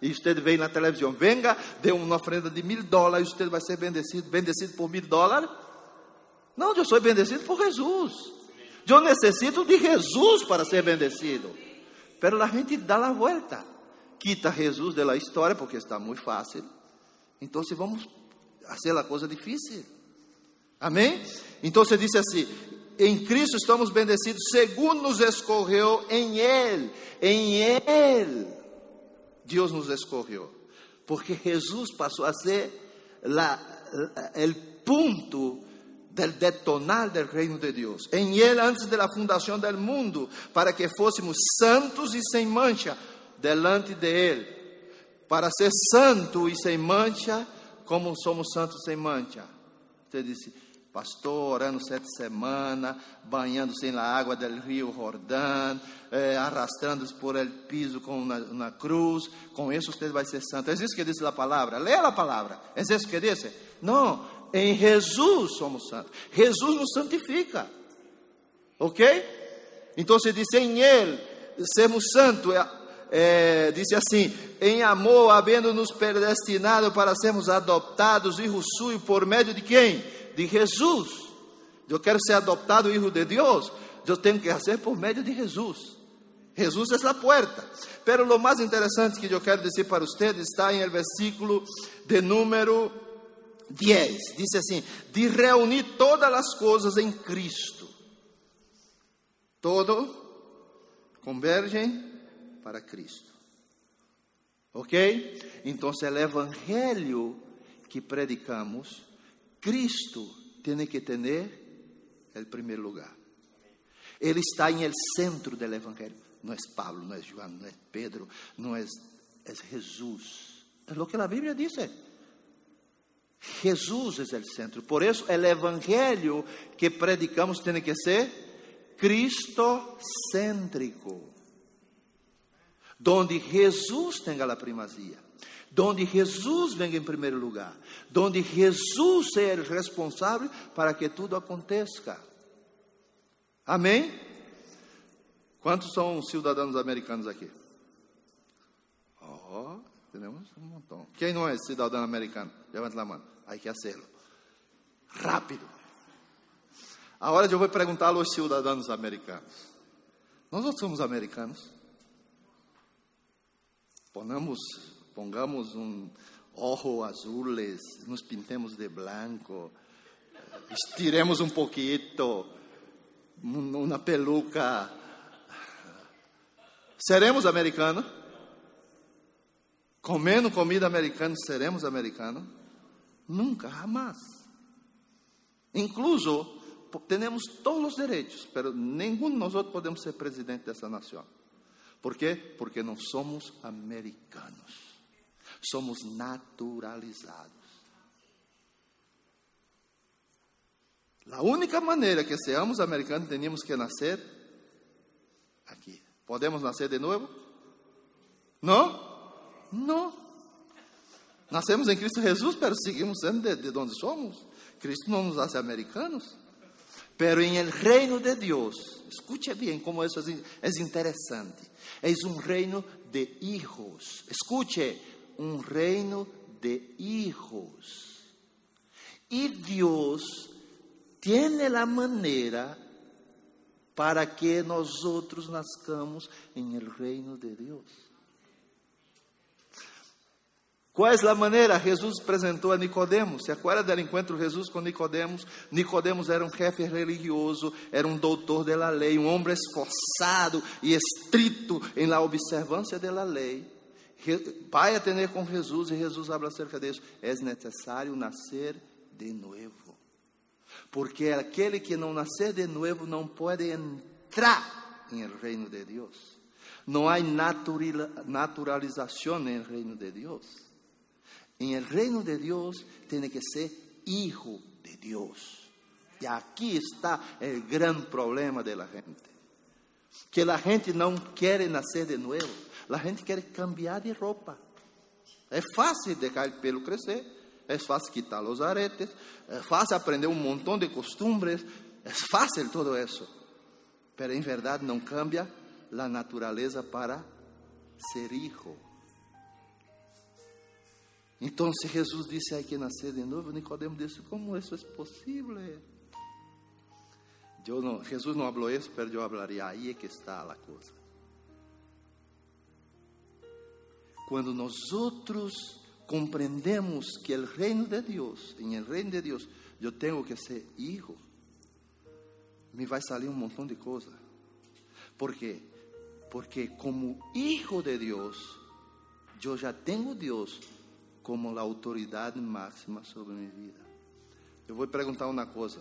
E você vê na televisão, venga, dê uma oferenda de mil dólares, você vai ser bendecido, bendecido por mil dólares. Não, eu sou bendecido por Jesus. Eu necessito de Jesus para ser bendecido. Pero a gente dá a volta, quita Jesus da história porque está muito fácil. Então vamos fazer a coisa difícil. Amém? Então você disse assim: em Cristo estamos bendecidos, segundo nos escorreu em Ele. Em Ele, Deus nos escorreu. Porque Jesus passou a ser o ponto del detonar del reino de Deus. Em Ele, antes da fundação do mundo, para que fôssemos santos e sem mancha delante de Ele. Para ser santo e sem mancha, como somos santos sem mancha. Você disse, pastor, orando sete semanas, banhando-se na água do rio Jordão, eh, arrastando-se por el piso com uma, uma, cruz. Com isso você vai ser santo. É isso que diz a palavra. Leia a palavra. É isso que diz? Não, em Jesus somos santos. Jesus nos santifica. Ok? Então se diz em Ele sermos santos. É, é, disse assim: em amor, havendo nos predestinado para sermos adoptados, e por meio de quem? De Jesus. Eu quero ser adoptado hijo de Deus. Eu tenho que fazer por meio de Jesus. Jesus é a porta. Pero lo mais interessante que eu quero dizer para vocês está em el versículo de número 10. Diz assim: de reunir todas as coisas em Cristo. Todo convergem para Cristo. Ok? Então, o evangelho que predicamos Cristo tem que ter o primeiro lugar. Ele está em el centro do Evangelho. Não é Pablo, não é João, não é Pedro, não é, é Jesus. É o que a Bíblia diz. Jesus é o centro. Por isso, o Evangelho que predicamos tem que ser cristocêntrico. Donde Jesus tenha a primazia donde Jesus venga em primeiro lugar, donde Jesus o responsável para que tudo aconteça. Amém? Quantos são cidadãos americanos aqui? Oh, temos um montão. Quem não é cidadão americano? Levanta a mão. Hay que hacerlo. Rápido. Agora eu vou perguntar aos cidadãos americanos. Nós somos americanos? Ponamos pongamos um ojo azules, nos pintemos de blanco, estiremos um pouquinho, uma peluca. Seremos americanos? Comendo comida americana, seremos americanos? Nunca, jamás. Incluso, temos todos os direitos, mas nenhum de nós podemos ser presidente dessa nação. ¿Por quê? Porque não somos americanos somos naturalizados. A única maneira que seamos americanos, teníamos que nascer aqui. ¿Podemos nascer de novo? Não? Não. Nascemos em Cristo Jesus, mas seguimos sendo de, de onde somos. Cristo não nos hace americanos. Pero em el reino de Deus, escute bem como isso é interessante. É um reino de hijos. Escute, um reino de hijos. E Deus tem a maneira para que nós outros nascamos em el reino de Deus. Qual é a maneira? Jesus apresentou a Nicodemos. Se acorda do encontro de com Nicodemos? Nicodemos era um chefe religioso, era um doutor da lei, um homem esforçado e estrito em la observância da lei. Vai a ter com Jesus e Jesus habla acerca disso. É necessário nascer de novo. Porque aquele que não nascer de novo não pode entrar no reino de Deus. Não há naturalização no reino de Deus. Em reino de Deus tem que ser hijo de Deus. E aqui está o grande problema da gente. Que a gente não quer nascer de novo. A gente quer cambiar de roupa. É fácil deixar o pelo crescer. É fácil quitar os aretes. É fácil aprender um montão de costumbres. É fácil todo isso. Mas em verdade não cambia a natureza para ser hijo. Então, se Jesus disse aí que nascer de novo, Nicodemo disse: Como isso é possível? Não, Jesus não falou isso, mas eu falaria: aí é que está a coisa. Quando nós outros compreendemos que o reino de Deus, em el reino de Deus, eu tenho que ser hijo, me vai sair um montão de coisas. Por quê? Porque como hijo de Deus, eu já tenho Deus como a autoridade máxima sobre minha vida. Eu vou perguntar uma coisa.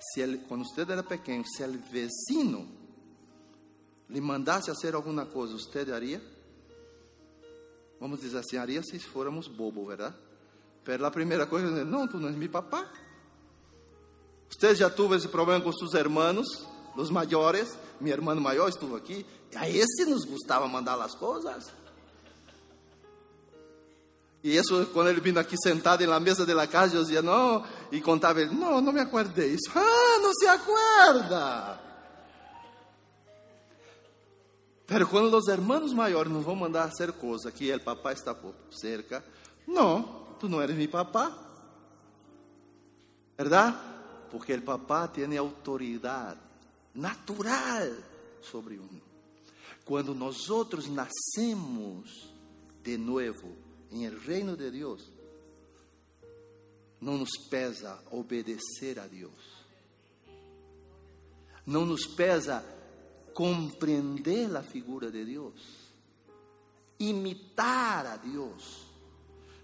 Se quando você era pequeno, se o vecino lhe mandasse fazer alguma coisa, você haria? Vamos dizer assim, haria se fôramos bobo, verdade? Pero a primeira coisa, não, tu não és meu papá. Você já teve esse problema com seus irmãos, os maiores? Meu irmão maior estuvo aqui. A esse nos gostava mandar as coisas. E isso, quando ele vindo aqui sentado na mesa da casa, eu dizia, não, e contava ele, não, não me acordei. Ah, não se acorda. Pero quando os irmãos maiores nos vão mandar fazer coisa que o papai está por cerca, não, tu não eres meu papá. Verdade? Porque o papá tem autoridade natural sobre um. Quando nós nascemos de novo, em el reino de Deus, não nos pesa obedecer a Deus. Não nos pesa compreender a figura de Deus, imitar a Deus.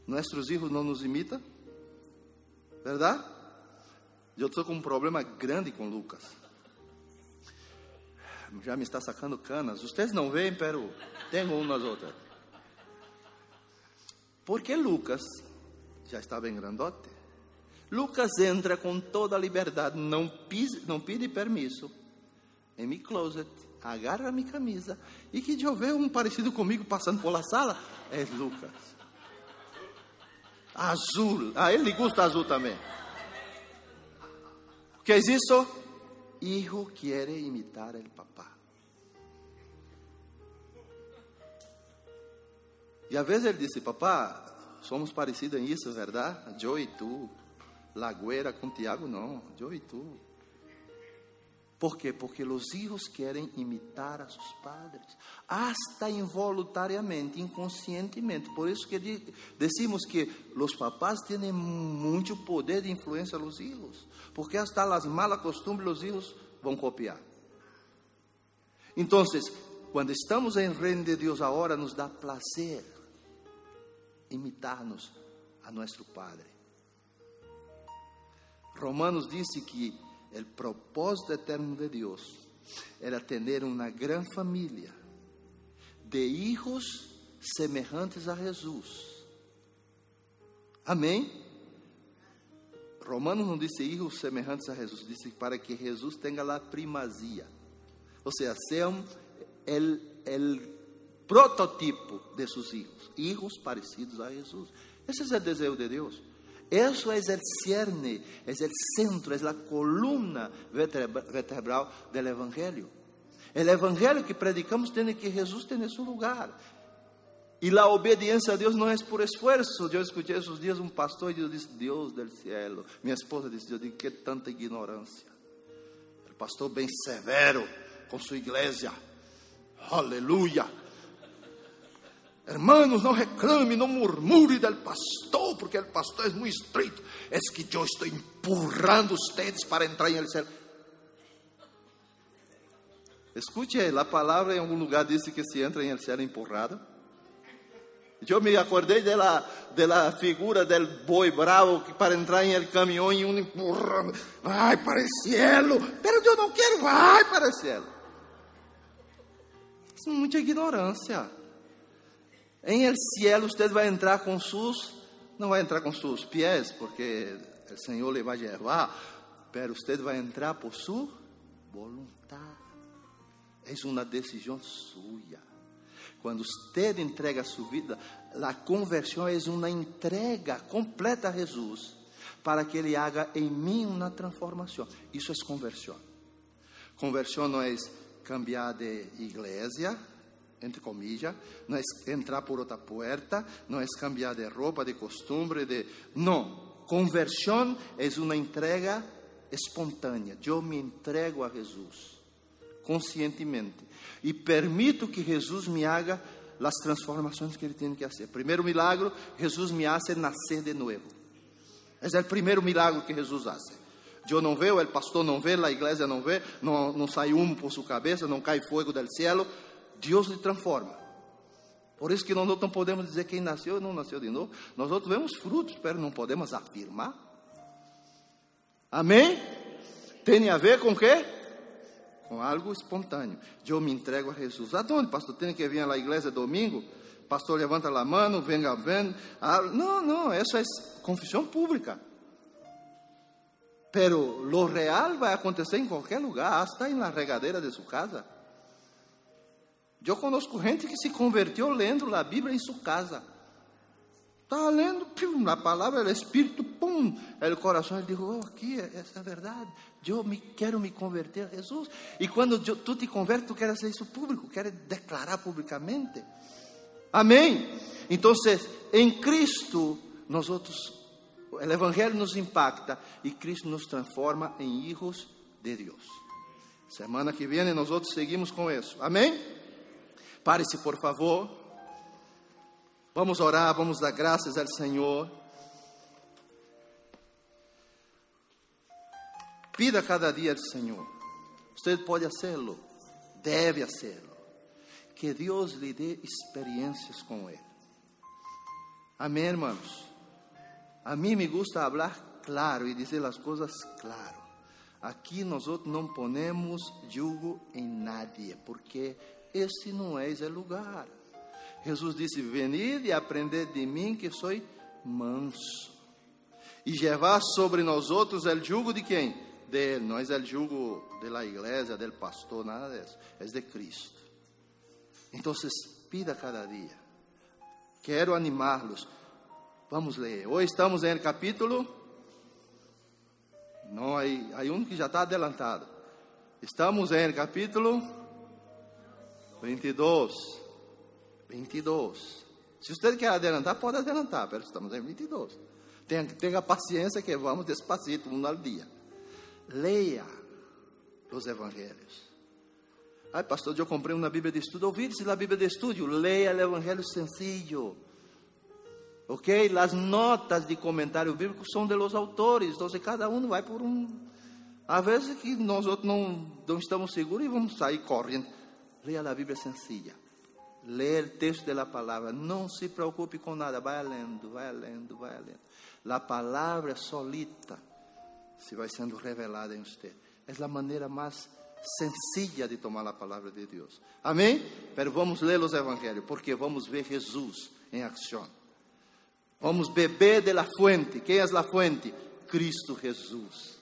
Nossos filhos não nos imitam, verdade? Eu estou com um problema grande com Lucas. Já me está sacando canas. Vocês não veem, pero tenho umas outras. Porque Lucas já está bem grandote. Lucas entra com toda a liberdade, não, pise, não pede em meu closet, agarra minha camisa e que eu vejo um parecido comigo passando pela sala, é Lucas. Azul, a ah, ele gosta azul também. O que é isso? Hijo quiere imitar el papá. E às vezes ele disse, papá, somos parecidos em isso, verdade? Eu e tu. Lagoeira com Tiago, não. Eu e tu. Por quê? Porque os filhos querem imitar a seus padres, hasta involuntariamente, inconscientemente. Por isso que decimos que os papás têm muito poder de influência nos filhos, porque hasta as malas costumes os filhos vão copiar. Então, quando estamos em reino de Deus, agora nos dá prazer imitar-nos a nosso Padre. Romanos disse que o propósito eterno de Deus era ter uma grande família de hijos semelhantes a Jesus. Amém? Romanos não disse hijos semelhantes a Jesus, disse para que Jesus tenha a primazia. Ou seja, sejam el, el prototipo de seus hijos, hijos parecidos a Jesus. Esse é o desejo de Deus. Isso é o cerne, é o centro, é a coluna vertebral do Evangelho. O Evangelho que predicamos tem que Jesus tem seu lugar. E a obediência a Deus não é por esforço. Eu escutei esses dias um pastor e eu disse: Deus do céu. Minha esposa disse: Eu digo, que tanta ignorância. O pastor bem severo com sua igreja. Aleluia. Hermanos, não reclame, não murmure del pastor, porque o pastor é muito estrito. É que eu estou empurrando vocês para entrar em el. Escute aí, a palavra em algum lugar disse que se entra em el céu empurrado. Eu me acordei da da figura del boi bravo que para entrar em el caminhão e um empurrando, vai para o cielo, pero eu não quero, vai para o cielo. É muita ignorância. Em el cielo você vai entrar com seus, não vai entrar com seus pés, porque o Senhor lhe vai levar, pero você vai entrar por sua vontade. É uma decisão sua. Quando você entrega sua vida, a conversão é uma entrega completa a Jesus, para que Ele haga em mim uma transformação. Isso é conversão. Conversão não é cambiar de igreja, entre comillas, não é entrar por outra porta, não é cambiar de roupa, de costume, de... não. Conversão é uma entrega espontânea. Eu me entrego a Jesus conscientemente e permito que Jesus me haga as transformações que ele tem que fazer. Primeiro milagre, Jesus me hace nascer de novo. Esse é o primeiro milagre que Jesus hace. Eu não vejo, o pastor não vê, a igreja não vê, não, não sai humo por sua cabeça, não cai fogo do céu. Deus lhe transforma. Por isso que nós não podemos dizer quem nasceu e não nasceu de novo. Nós outros vemos frutos, mas não podemos afirmar. Amém? Tem a ver com o quê? Com algo espontâneo. Eu me entrego a Jesus. Aonde, pastor? Tem que vir à igreja domingo? Pastor, levanta a mão, venga, ven. Ah, não, não, isso é confissão pública. Pero lo real vai acontecer em qualquer lugar, até na regadeira de sua casa. Eu conosco gente que se converteu lendo a Bíblia em sua casa. Estava lendo, pum, a palavra, o Espírito, pum, o coração, ele dijo, oh, aqui, essa é verdade, eu me, quero me converter a Jesus. E quando eu, tu te convertes, tu queres fazer isso público, queres declarar publicamente. Amém? Então, em Cristo, nós outros, o Evangelho nos impacta e Cristo nos transforma em hijos de Deus. Semana que vem nós outros seguimos com isso. Amém? Pare-se, por favor. Vamos orar, vamos dar graças ao Senhor. Pida cada dia ao Senhor. Você pode fazê-lo, deve fazê-lo. Que Deus lhe dê experiências com Ele. Amém, irmãos? A mim me gusta falar claro e dizer as coisas claro. Aqui nós não ponemos jugo em nadie, porque este não é o lugar. Jesus disse: Venid e aprended de mim, que sou manso. E levar sobre nós outros o jugo de quem? De ele. Não é o jugo da igreja, do pastor, nada disso. É de Cristo. Então, pida cada dia. Quero animá-los. Vamos ler. Hoje estamos em capítulo. Não, há, há um que já está adelantado. Estamos em capítulo 22. 22. Se você quer adelantar, pode adelantar, mas estamos em 22. Tenha, tenha paciência que vamos despacito, um ao dia. Leia os evangelhos. Ai, pastor, eu comprei uma Bíblia de estudo. Ouvir-se a Bíblia de estudo. Leia o evangelho sencillo. Ok? As notas de comentário bíblico são de los autores. Então, cada um vai por um. Às vezes que nós outros não, não estamos seguros e vamos sair correndo. Leia a Bíblia sencilla. Leia o texto da palavra. Não se preocupe com nada. Vai lendo, vai lendo, vai lendo. A palavra solita se vai sendo revelada em você. É a maneira mais sencilla de tomar a palavra de Deus. Amém? Pero vamos ler os evangelhos, porque vamos ver Jesus em ação. Vamos beber de la fuente. Quem é a fuente? Cristo Jesus.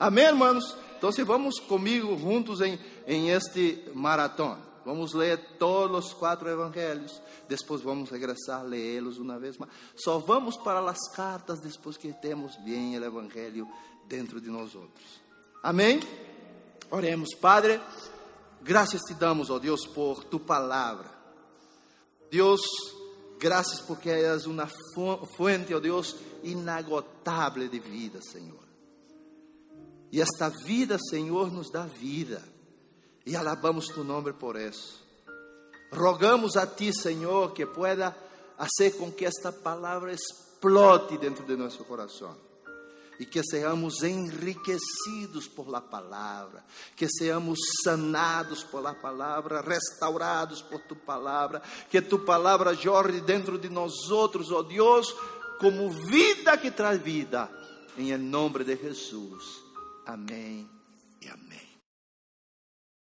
Amém, irmãos? Então, se vamos comigo juntos em, em este maratón. Vamos ler todos os quatro evangelhos. Depois vamos regressar a lê-los uma vez mais. Só vamos para as cartas depois que temos bem o evangelho dentro de nós outros. Amém? Oremos, Padre. Graças te damos, ó Deus, por tu palavra. Deus, graças porque és uma fonte, ó Deus, inagotável de vida, Senhor. E esta vida, Senhor, nos dá vida. E alabamos tu nome por isso. Rogamos a ti, Senhor, que pueda fazer com que esta palavra explote dentro de nosso coração. e que sejamos enriquecidos por la palavra, que sejamos sanados por la palavra, restaurados por tu palavra, que tu palavra jorre dentro de nós outros, ó Deus, como vida que traz vida, em nome de Jesus. Amém.